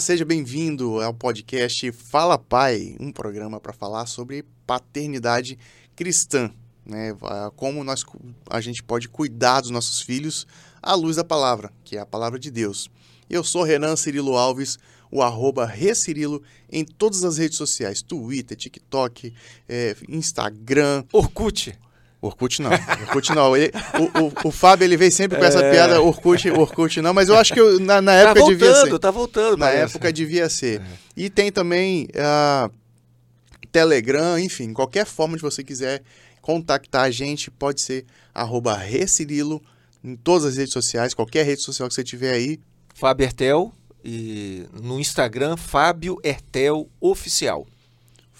Seja bem-vindo ao podcast Fala Pai, um programa para falar sobre paternidade cristã, né? Como nós, a gente pode cuidar dos nossos filhos à luz da palavra, que é a palavra de Deus. Eu sou Renan Cirilo Alves, o arroba Recirilo em todas as redes sociais, Twitter, TikTok, é, Instagram. Orkut. Orkut não, Orkut não. Ele, o, o, o, Fábio ele veio sempre com essa é... piada Orkut, Orkut não, mas eu acho que eu, na, na, época tá voltando, devia ser. Tá voltando, Na parece. época devia ser. É. E tem também uh, Telegram, enfim, qualquer forma de você quiser contactar a gente, pode ser arroba Recirilo em todas as redes sociais, qualquer rede social que você tiver aí. Fábio Ertel e no Instagram, Fábio Ertel Oficial.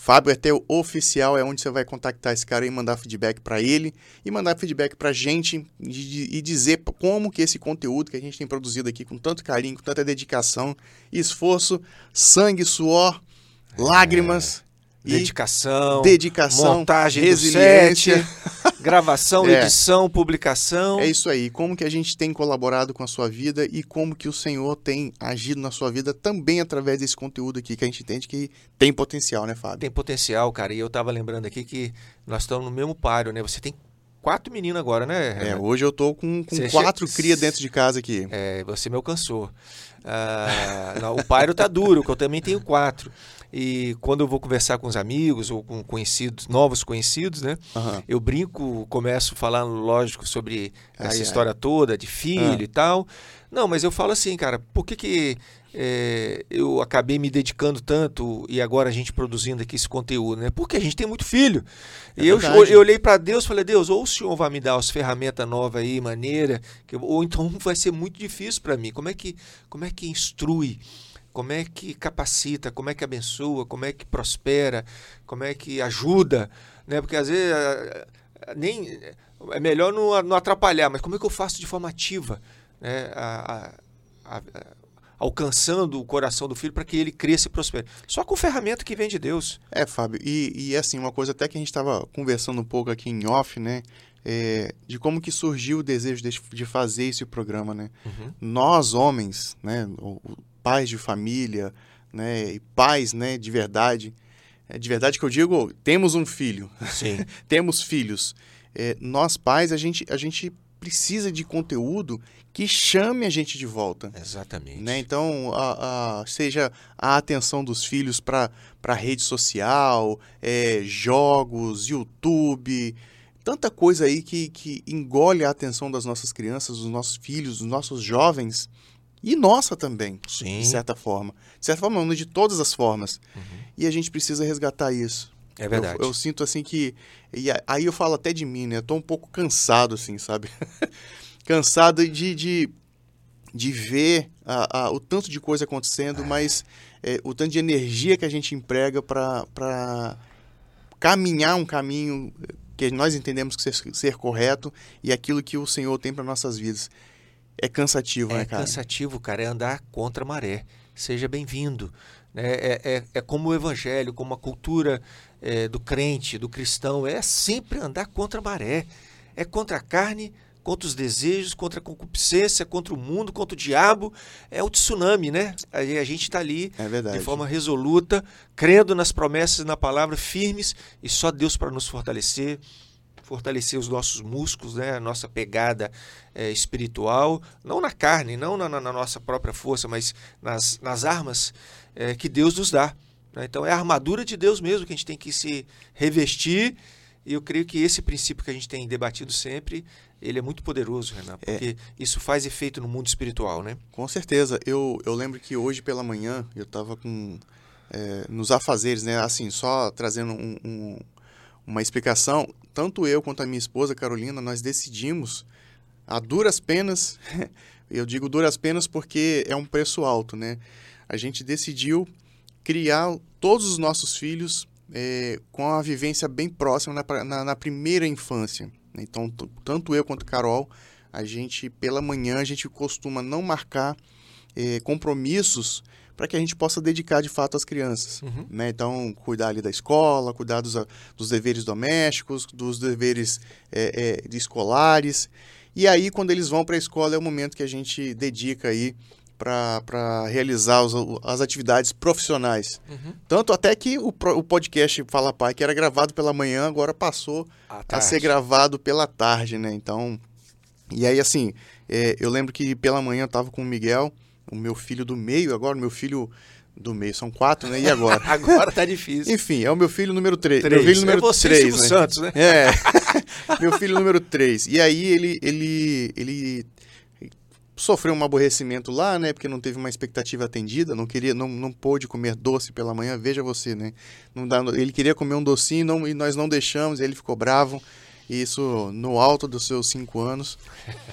Fábio Ertel Oficial é onde você vai contactar esse cara e mandar feedback para ele e mandar feedback para a gente e, e dizer como que esse conteúdo que a gente tem produzido aqui com tanto carinho, com tanta dedicação, esforço, sangue, suor, lágrimas, Dedicação, dedicação, montagem resiliência, gravação, é. edição, publicação. É isso aí. Como que a gente tem colaborado com a sua vida e como que o Senhor tem agido na sua vida também através desse conteúdo aqui que a gente entende que tem potencial, né, Fábio? Tem potencial, cara. E eu tava lembrando aqui que nós estamos no mesmo páreo, né? Você tem quatro meninos agora, né? É, hoje eu tô com, com quatro che... cria dentro de casa aqui. É, você me alcançou. Ah, não, o páreo tá duro, que eu também tenho quatro. E quando eu vou conversar com os amigos ou com conhecidos, novos conhecidos, né? Uhum. Eu brinco, começo falando, lógico, sobre essa história toda de filho uhum. e tal. Não, mas eu falo assim, cara, por que, que é, eu acabei me dedicando tanto e agora a gente produzindo aqui esse conteúdo, né? Porque a gente tem muito filho. É e eu, eu, olhei para Deus e falei, Deus, ou o Senhor vai me dar as ferramentas novas aí, maneira, que, ou então vai ser muito difícil para mim. Como é que, como é que instrui? Como é que capacita, como é que abençoa, como é que prospera, como é que ajuda, né? Porque às vezes nem é melhor não, não atrapalhar, mas como é que eu faço de forma ativa, né? A, a, a, alcançando o coração do filho para que ele cresça e prospere. Só com ferramenta que vem de Deus. É, Fábio, e, e assim, uma coisa até que a gente estava conversando um pouco aqui em off, né? É, de como que surgiu o desejo de, de fazer esse programa, né? Uhum. Nós, homens, né? O, pais de família, né, e pais, né, de verdade. É de verdade que eu digo, temos um filho. Sim. temos filhos. É, nós pais, a gente, a gente precisa de conteúdo que chame a gente de volta. Exatamente. Né? Então, a, a, seja a atenção dos filhos para a rede social, é, jogos, YouTube, tanta coisa aí que, que engole a atenção das nossas crianças, dos nossos filhos, dos nossos jovens e nossa também, Sim. de certa forma. De certa forma, não de todas as formas. Uhum. E a gente precisa resgatar isso. É verdade. Eu, eu, sinto assim que. E aí eu falo até de mim, né? Eu tô um pouco cansado, assim, sabe? cansado de, de, de ver a, a, o tanto de coisa acontecendo, é. mas é, o tanto de energia que a gente emprega para caminhar um caminho que nós entendemos que ser, ser correto e aquilo que o Senhor tem para nossas vidas. É cansativo, é né, cara? É cansativo, cara. É andar contra a maré. Seja bem-vindo. É, é, é, é, como o evangelho, como a cultura é, do crente, do cristão. É sempre andar contra a maré. É contra a carne, contra os desejos, contra a concupiscência, contra o mundo, contra o diabo. É o tsunami, né? A, a gente está ali é de forma resoluta, crendo nas promessas e na palavra, firmes, e só Deus para nos fortalecer fortalecer os nossos músculos, né, a nossa pegada é, espiritual, não na carne, não na, na, nossa própria força, mas nas, nas armas é, que Deus nos dá. Né? Então é a armadura de Deus mesmo que a gente tem que se revestir. E eu creio que esse princípio que a gente tem debatido sempre, ele é muito poderoso, Renan, é. porque é. isso faz efeito no mundo espiritual, né? Com certeza. Eu, eu lembro que hoje pela manhã eu estava com é, nos afazeres, né? Assim, só trazendo um, um, uma explicação tanto eu quanto a minha esposa Carolina, nós decidimos a duras penas, eu digo duras penas porque é um preço alto, né? A gente decidiu criar todos os nossos filhos é, com a vivência bem próxima na, na, na primeira infância. Então, tanto eu quanto Carol, a gente, pela manhã, a gente costuma não marcar é, compromissos para que a gente possa dedicar de fato às crianças. Uhum. Né? Então, cuidar ali da escola, cuidar dos, dos deveres domésticos, dos deveres é, é, de escolares. E aí, quando eles vão para a escola, é o momento que a gente dedica aí para realizar os, as atividades profissionais. Uhum. Tanto até que o, o podcast Fala Pai, que era gravado pela manhã, agora passou a ser gravado pela tarde, né? Então, e aí assim, é, eu lembro que pela manhã eu estava com o Miguel, o meu filho do meio, agora meu filho do meio são quatro, né? E agora? agora tá difícil. Enfim, é o meu filho número três. Meu filho número é você, três, né? Santos, né? É. meu filho número três. E aí ele, ele, ele sofreu um aborrecimento lá, né? Porque não teve uma expectativa atendida, não queria, não, não pôde comer doce pela manhã. Veja você, né? Não dá, ele queria comer um docinho não, e nós não deixamos, ele ficou bravo. Isso no alto dos seus cinco anos,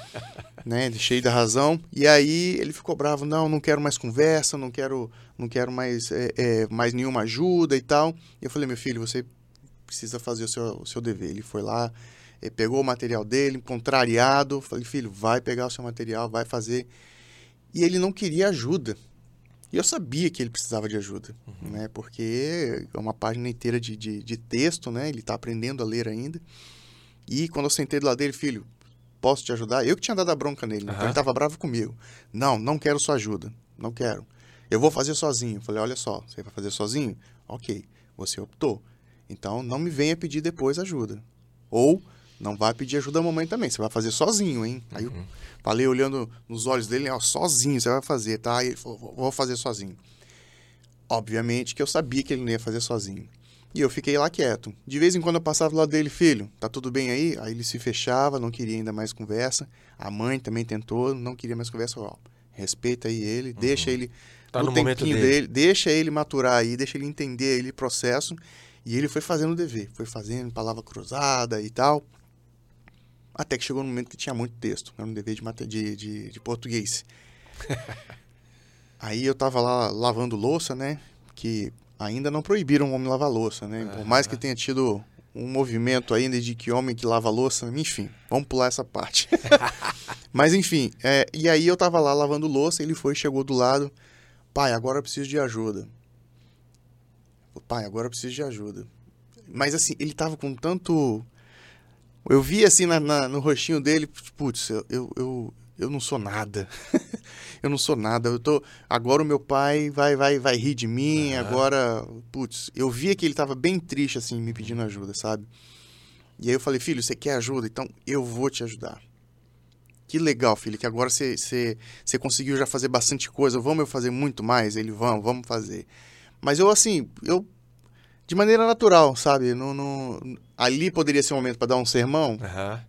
né? Cheio da razão. E aí ele ficou bravo, não, não quero mais conversa, não quero, não quero mais, é, é, mais nenhuma ajuda e tal. E eu falei, meu filho, você precisa fazer o seu, o seu dever. Ele foi lá, ele pegou o material dele, contrariado, falei, filho, vai pegar o seu material, vai fazer. E ele não queria ajuda. E eu sabia que ele precisava de ajuda, uhum. né? Porque é uma página inteira de, de, de texto, né? Ele está aprendendo a ler ainda. E quando eu sentei do lado dele, filho, posso te ajudar? Eu que tinha dado a bronca nele, uhum. então ele estava bravo comigo. Não, não quero sua ajuda, não quero. Eu vou fazer sozinho. falei, olha só, você vai fazer sozinho? Ok, você optou. Então não me venha pedir depois ajuda. Ou não vai pedir ajuda à mamãe também, você vai fazer sozinho, hein? Aí eu uhum. falei olhando nos olhos dele, ó, sozinho você vai fazer, tá? Aí ele falou, vou fazer sozinho. Obviamente que eu sabia que ele não ia fazer sozinho. E eu fiquei lá quieto. De vez em quando eu passava do lado dele, filho, tá tudo bem aí? Aí ele se fechava, não queria ainda mais conversa. A mãe também tentou, não queria mais conversa. Ó, respeita aí ele, uhum. deixa ele tá no, momento dele. dele. deixa ele maturar aí, deixa ele entender ele processo. E ele foi fazendo o dever, foi fazendo palavra cruzada e tal. Até que chegou no momento que tinha muito texto, era um dever de, de, de, de português. Aí eu tava lá lavando louça, né? Que ainda não proibiram o homem lavar louça, né? Por mais que tenha tido um movimento ainda de que homem que lava louça, enfim, vamos pular essa parte. Mas enfim, é, e aí eu tava lá lavando louça, ele foi, chegou do lado, pai, agora eu preciso de ajuda. Pai, agora eu preciso de ajuda. Mas assim, ele tava com tanto eu vi assim na, na, no rostinho dele, putz, eu, eu, eu, eu não sou nada. eu não sou nada. Eu tô, agora o meu pai vai vai vai rir de mim, uhum. agora, putz, eu via que ele estava bem triste assim, me pedindo ajuda, sabe? E aí eu falei, filho, você quer ajuda? Então eu vou te ajudar. Que legal, filho, que agora você, você, você conseguiu já fazer bastante coisa. Vamos eu fazer muito mais? Ele, vamos, vamos fazer. Mas eu, assim, eu de maneira natural, sabe? No, no, ali poderia ser um momento para dar um sermão. Uhum.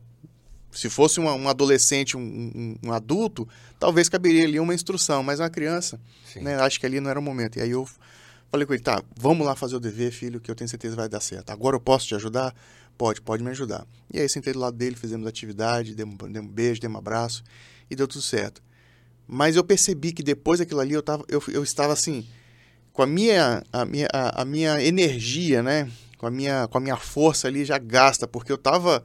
Se fosse uma, um adolescente, um, um, adulto, talvez caberia ali uma instrução, mas uma criança, né? Acho que ali não era o momento. E aí eu falei com ele, tá, vamos lá fazer o dever, filho, que eu tenho certeza vai dar certo. Agora eu posso te ajudar? Pode, pode me ajudar. E aí sentei do lado dele, fizemos atividade, demos, demos um beijo, demos um abraço e deu tudo certo. Mas eu percebi que depois daquilo ali eu, tava, eu, eu estava assim, com a minha, a minha, a, a, minha energia, né? Com a minha, com a minha força ali já gasta, porque eu tava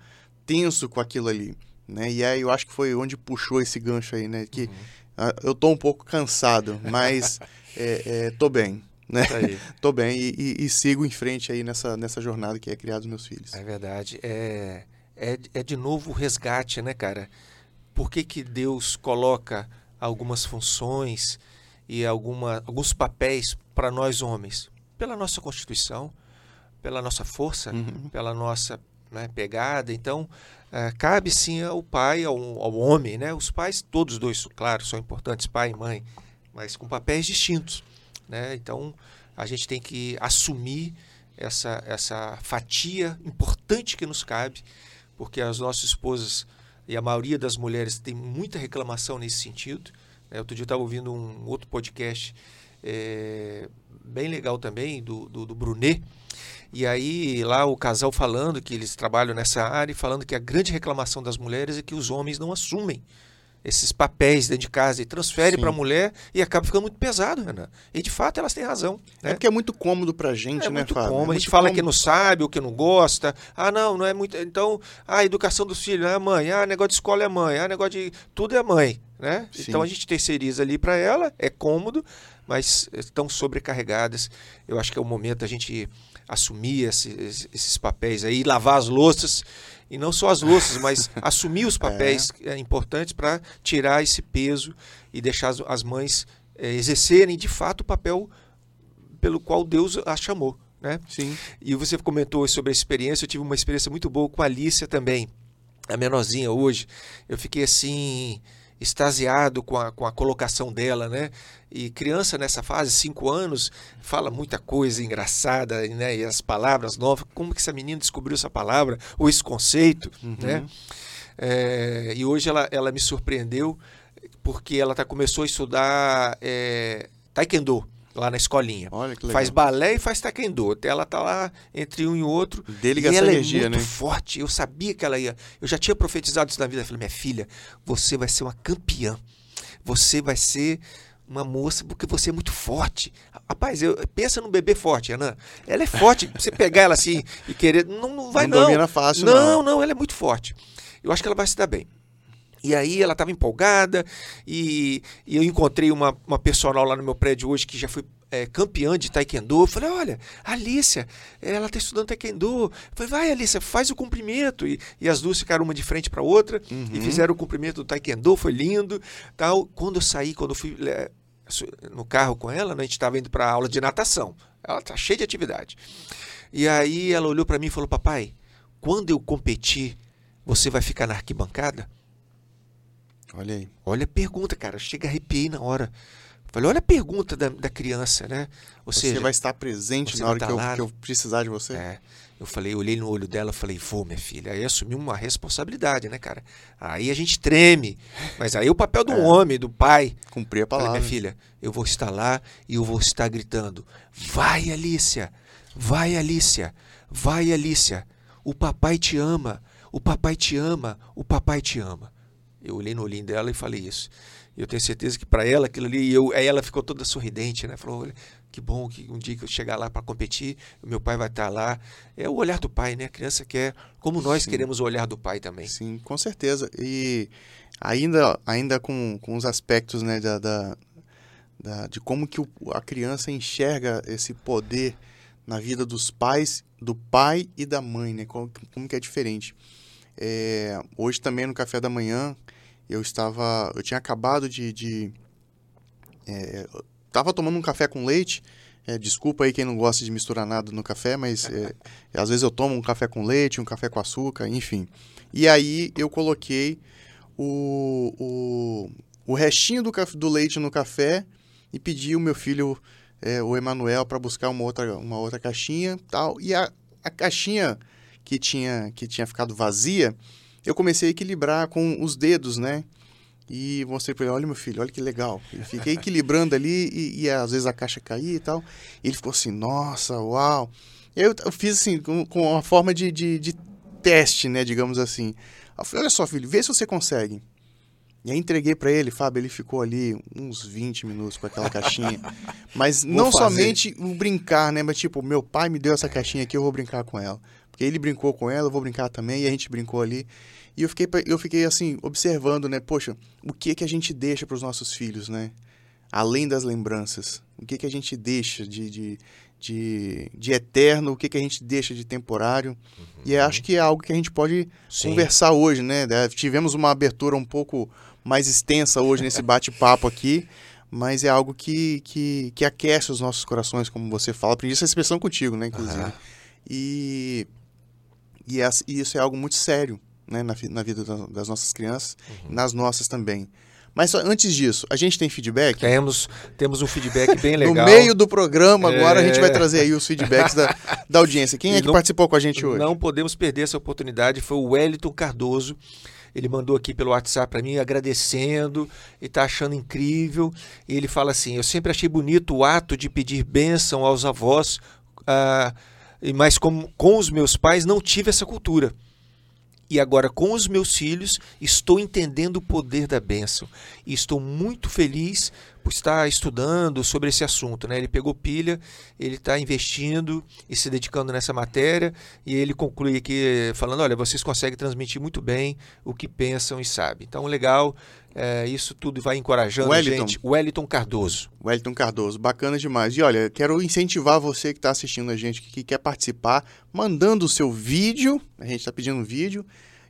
tenso com aquilo ali, né? E aí eu acho que foi onde puxou esse gancho aí, né? Que uhum. eu tô um pouco cansado, mas é, é, tô bem, né? tô bem e, e, e, sigo em frente aí nessa, nessa jornada que é criar os meus filhos. É verdade. É, é, é de novo o resgate, né, cara? Por que, que Deus coloca algumas funções e alguma, alguns papéis para nós homens? Pela nossa Constituição, pela nossa força, uhum. pela nossa né, pegada. Então, é, cabe sim ao pai, ao, ao, homem. Né? Os pais, todos dois, claro, são importantes, pai e mãe, mas com papéis distintos. Né? Então, a gente tem que assumir essa, essa fatia importante que nos cabe, porque as nossas esposas e a maioria das mulheres tem muita reclamação nesse sentido. É, outro dia eu estava ouvindo um outro podcast é, bem legal também, do, do, do, Brunet. E aí, lá o casal falando que eles trabalham nessa área e falando que a grande reclamação das mulheres é que os homens não assumem esses papéis dentro de casa e transfere para a mulher e acaba ficando muito pesado, Renan. E de fato elas têm razão. Né? É porque é muito cômodo para a gente, é né, muito Fábio? Cômodo. É a gente fala cômodo. que não sabe, ou que não gosta. Ah, não, não é muito. Então, a educação dos filhos é a mãe. Ah, negócio de escola é a mãe. Ah, negócio de. Tudo é a mãe. Né? Então a gente terceiriza ali para ela, é cômodo, mas estão sobrecarregadas. Eu acho que é o momento da gente assumir esses, esses papéis aí, lavar as louças e não só as louças, mas assumir os papéis é. importantes para tirar esse peso e deixar as, as mães é, exercerem de fato o papel pelo qual Deus as chamou. Né? Sim. E você comentou sobre a experiência, eu tive uma experiência muito boa com a Alicia também, a menorzinha hoje. Eu fiquei assim extasiado com a, com a colocação dela, né? E criança nessa fase, cinco anos, fala muita coisa engraçada, né? E as palavras novas. Como que essa menina descobriu essa palavra ou esse conceito, uhum. né? É, e hoje ela, ela me surpreendeu porque ela tá, começou a estudar é, taekwondo lá na escolinha. Olha que legal. Faz balé e faz taekwondo. Ela tá lá entre um e outro. Dele e ela energia, é muito né? forte. Eu sabia que ela ia. Eu já tinha profetizado isso na vida. Eu falei, minha filha, você vai ser uma campeã. Você vai ser uma moça porque você é muito forte. Rapaz, eu, pensa num bebê forte, Ana. Ela é forte. você pegar ela assim e querer. Não, não vai, não. Não domina fácil, não. Não, não, ela é muito forte. Eu acho que ela vai se dar bem. E aí ela estava empolgada e, e, eu encontrei uma, uma personal lá no meu prédio hoje que já foi é, campeã de taekwondo. Eu falei, olha, a Alicia, ela está estudando taekwondo. Eu falei, vai Alicia, faz o cumprimento. E, e as duas ficaram uma de frente para a outra uhum. e fizeram o cumprimento do taekwondo, foi lindo. tal. Quando eu saí, quando eu fui é, no carro com ela, né, a gente estava indo para aula de natação. Ela tá cheia de atividade. E aí ela olhou para mim e falou, papai, quando eu competir, você vai ficar na arquibancada? Olha aí. Olha a pergunta, cara. Chega arrepiei na hora. Falei, olha a pergunta da, da criança, né? Ou você seja, vai estar presente na hora tá que, eu, que, eu, precisar de você? É. Eu falei, olhei no olho dela, falei, vou, minha filha. Aí assumi uma responsabilidade, né, cara? Aí a gente treme. Mas aí o papel do é. homem, do pai. Cumprir a palavra. Falei, minha filha, eu vou estar lá e eu vou estar gritando: vai, Alícia! Vai, Alícia! Vai, Alícia! O papai te ama! O papai te ama! O papai te ama! Eu olhei no olhinho dela e falei isso. Eu tenho certeza que para ela aquilo ali, eu, aí ela ficou toda sorridente, né? Falou, olha, que bom que um dia que eu chegar lá para competir, meu pai vai estar tá lá. É o olhar do pai, né? A criança quer, como nós Sim. queremos o olhar do pai também. Sim, com certeza. E ainda, ainda com, com os aspectos, né, da, da, da de como que o, a criança enxerga esse poder na vida dos pais, do pai e da mãe, né? Como, como que é diferente. É, hoje também no café da manhã eu estava, eu tinha acabado de, de é, estava tomando um café com leite. É, desculpa aí quem não gosta de misturar nada no café, mas é, às vezes eu tomo um café com leite, um café com açúcar, enfim. E aí eu coloquei o, o, o restinho do, do leite no café e pedi o meu filho, é, o Emanuel, para buscar uma outra, uma outra caixinha tal. E a, a caixinha que tinha, que tinha ficado vazia, eu comecei a equilibrar com os dedos, né? E mostrei para ele, olha meu filho, olha que legal. E fiquei equilibrando ali e, e, às vezes a caixa caía e tal. E ele ficou assim, nossa, uau. Eu, eu fiz assim, com, com uma forma de, de, de, teste, né, digamos assim. Eu falei, olha só filho, vê se você consegue. E aí entreguei para ele, Fábio, ele ficou ali uns 20 minutos com aquela caixinha. Mas não somente o brincar, né? Mas tipo, meu pai me deu essa caixinha aqui, eu vou brincar com ela. Porque ele brincou com ela, eu vou brincar também, e a gente brincou ali. E eu fiquei, eu fiquei assim, observando, né? Poxa, o que que a gente deixa para os nossos filhos, né? Além das lembranças. O que que a gente deixa de, de, de, de eterno, o que que a gente deixa de temporário. Uhum. E acho que é algo que a gente pode Sim. conversar hoje, né? Tivemos uma abertura um pouco mais extensa hoje nesse bate-papo aqui mas é algo que, que, que aquece os nossos corações, como você fala. Aprendi essa expressão contigo, né, inclusive. Uhum. E e, e isso é algo muito sério né, na, na vida das nossas crianças, uhum. nas nossas também. Mas antes disso, a gente tem feedback? Temos, temos um feedback bem legal. no meio do programa, agora é... a gente vai é. trazer aí os feedbacks da, da audiência. Quem é que não, participou com a gente hoje? Não podemos perder essa oportunidade, foi o Wellington Cardoso. Ele mandou aqui pelo WhatsApp para mim agradecendo e está achando incrível. E ele fala assim: Eu sempre achei bonito o ato de pedir bênção aos avós. Ah, mas com, com os meus pais não tive essa cultura. E agora, com os meus filhos, estou entendendo o poder da bênção. E estou muito feliz por estar estudando sobre esse assunto. Né? Ele pegou pilha, ele está investindo e se dedicando nessa matéria. E ele conclui aqui falando: olha, vocês conseguem transmitir muito bem o que pensam e sabem. Então, legal. É, isso tudo vai encorajando a gente. Wellington Cardoso. Wellington Cardoso, bacana demais. E olha, quero incentivar você que está assistindo a gente, que quer participar, mandando o seu vídeo. A gente está pedindo um vídeo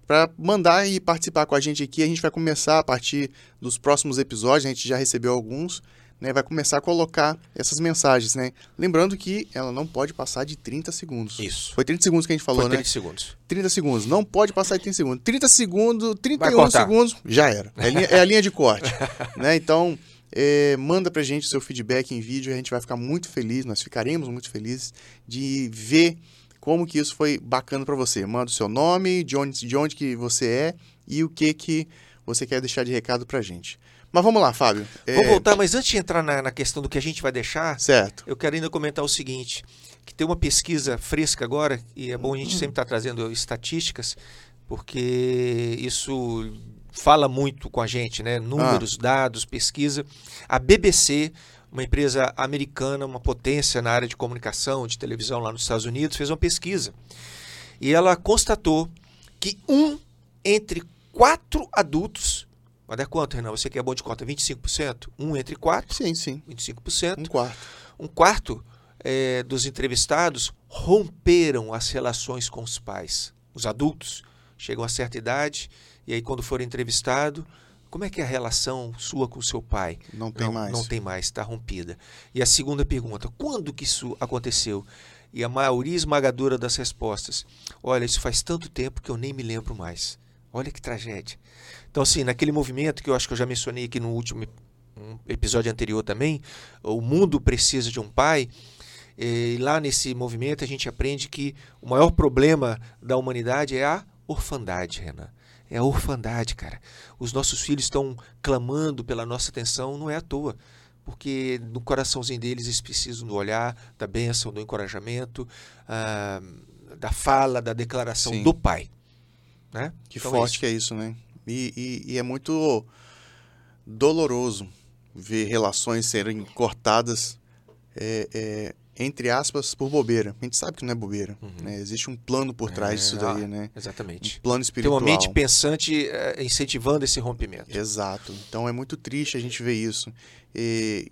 para mandar e participar com a gente aqui. A gente vai começar a partir dos próximos episódios, a gente já recebeu alguns né, vai começar a colocar essas mensagens, né? Lembrando que ela não pode passar de 30 segundos. Isso. Foi 30 segundos que a gente falou, Foi 30 né? segundos. 30 segundos. Não pode passar de 30 segundos. 30 segundos, 31 segundos, já era. É a linha, é a linha de corte. né? Então, é, manda pra gente o seu feedback em vídeo, a gente vai ficar muito feliz, nós ficaremos muito felizes de ver como que isso foi bacana para você. Manda o seu nome, de onde, de onde que você é e o que que você quer deixar de recado pra gente. Mas vamos lá, Fábio. Vamos é... voltar, mas antes de entrar na, na, questão do que a gente vai deixar, certo. eu quero ainda comentar o seguinte: que tem uma pesquisa fresca agora, e é bom a gente sempre estar tá trazendo estatísticas, porque isso fala muito com a gente, né? Números, ah. dados, pesquisa. A BBC, uma empresa americana, uma potência na área de comunicação, de televisão lá nos Estados Unidos, fez uma pesquisa. E ela constatou que um entre quatro adultos mas é quanto, Renan? Você que é bom de conta, 25%? Um entre quatro? Sim, sim. 25%. Um quarto. Um quarto é, dos entrevistados romperam as relações com os pais. Os adultos chegam a certa idade e aí quando for entrevistado, como é que é a relação sua com o seu pai? Não tem não, mais. Não tem mais, está rompida. E a segunda pergunta, quando que isso aconteceu? E a maioria esmagadora das respostas, olha, isso faz tanto tempo que eu nem me lembro mais. Olha que tragédia. Então, assim, naquele movimento que eu acho que eu já mencionei aqui no último episódio anterior também, o mundo precisa de um pai. E lá nesse movimento a gente aprende que o maior problema da humanidade é a orfandade, Renan. É a orfandade, cara. Os nossos filhos estão clamando pela nossa atenção, não é à toa. Porque no coraçãozinho deles eles precisam do olhar, da bênção, do encorajamento, ah, da fala, da declaração Sim. do pai. Né? Que então forte é que é isso, né? E, e, e, é muito doloroso ver relações serem cortadas, é, é, entre aspas, por bobeira. A gente sabe que não é bobeira. Uhum. Né? Existe um plano por trás é, disso daí, ah, né? Exatamente. Um plano espiritual. Tem uma mente pensante é, incentivando esse rompimento. Exato. Então é muito triste a gente ver isso. E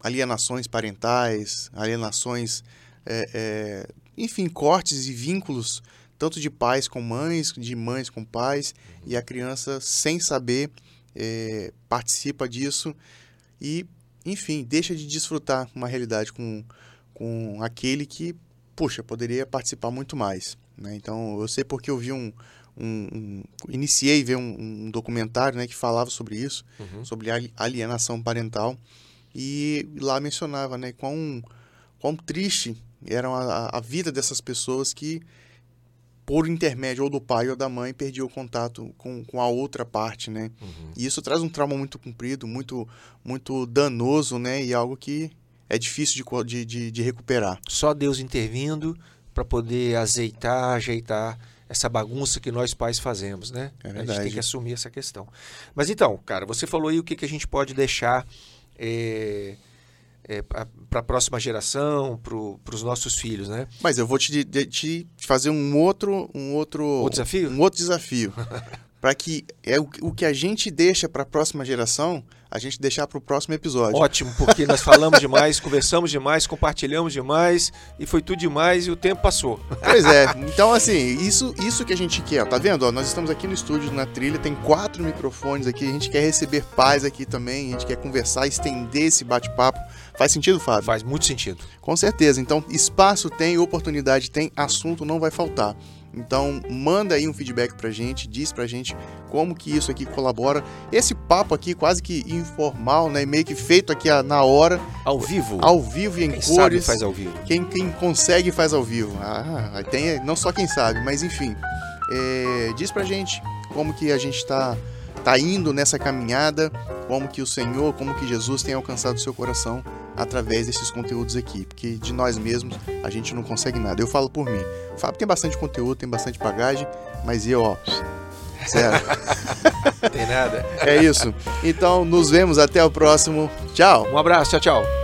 alienações parentais, alienações, é, é, enfim, cortes e vínculos tanto de pais com mães, de mães com pais, e a criança, sem saber, é, participa disso e, enfim, deixa de desfrutar uma realidade com, com aquele que, puxa, poderia participar muito mais. Né? Então, eu sei porque eu vi um. um, um iniciei ver um, um, documentário né, que falava sobre isso, uhum. sobre alienação parental, e lá mencionava né, quão, quão triste era a, a vida dessas pessoas que por intermédio ou do pai ou da mãe, perdia o contato com, com a outra parte, né? Uhum. E isso traz um trauma muito comprido, muito, muito danoso, né? E algo que é difícil de, de, de recuperar. Só Deus intervindo para poder azeitar, ajeitar essa bagunça que nós pais fazemos, né? É. A gente tem que assumir essa questão. Mas então, cara, você falou aí o que, que a gente pode deixar... É é, para a próxima geração, para os nossos filhos, né? Mas eu vou te, te fazer um outro, um outro, outro desafio, um outro desafio, para que é o, o que a gente deixa para a próxima geração, a gente deixar para o próximo episódio. Ótimo, porque nós falamos demais, conversamos demais, compartilhamos demais e foi tudo demais e o tempo passou. Pois é. Então assim, isso, isso que a gente quer, tá vendo? Ó, nós estamos aqui no estúdio na trilha, tem quatro microfones aqui, a gente quer receber paz aqui também, a gente quer conversar, estender esse bate-papo Faz sentido, Fábio? Faz muito sentido. Com certeza. Então, espaço tem, oportunidade tem, assunto não vai faltar. Então, manda aí um feedback pra gente, diz pra gente como que isso aqui colabora. Esse papo aqui quase que informal, né? Meio que feito aqui na hora. Ao vivo? Ao vivo e em quem cores. Sabe faz ao vivo. Quem, quem consegue faz ao vivo. Ah, tem não só quem sabe, mas enfim. É, diz pra gente como que a gente tá tá indo nessa caminhada, como que o Senhor, como que Jesus tem alcançado o seu coração através desses conteúdos aqui, porque de nós mesmos a gente não consegue nada. Eu falo por mim. O Fábio tem bastante conteúdo, tem bastante bagagem, mas eu, ó, zero. tem nada. É isso. Então, nos vemos até o próximo. Tchau. Um abraço, tchau, tchau.